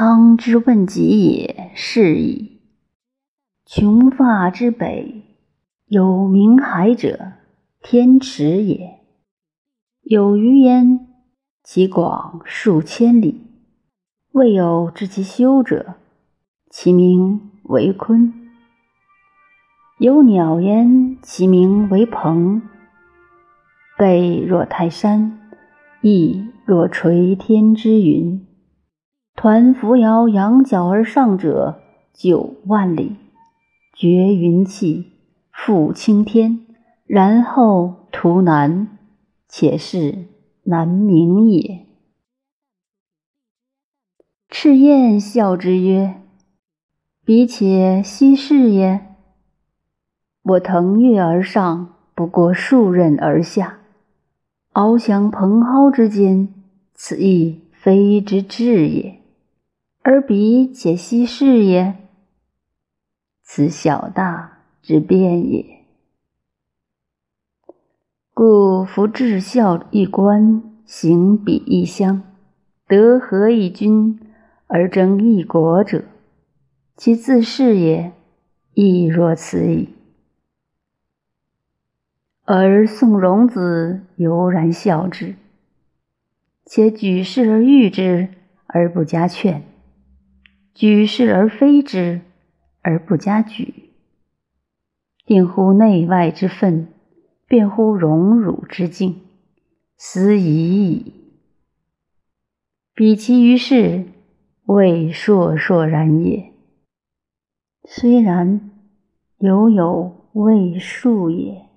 汤之问疾也，是矣。穷发之北，有明海者，天池也。有余焉，其广数千里，未有知其修者，其名为鲲。有鸟焉，其名为鹏。背若泰山，翼若垂天之云。抟扶摇，仰角而上者九万里，绝云气，覆青天，然后图南，且是南冥也。赤焰笑之曰：“彼且奚是也？我腾跃而上，不过数仞而下，翱翔蓬蒿之间，此亦非之至也。”而彼且奚是也？此小大之变也。故夫至孝一官，行比一乡，德合一君，而争一国者，其自是也，亦若此矣。而宋荣子犹然笑之，且举世而誉之，而不加劝。举世而非之，而不加举。定乎内外之分，辩乎荣辱之境，斯已矣。彼其于世，未硕硕然也。虽然，犹有未数也。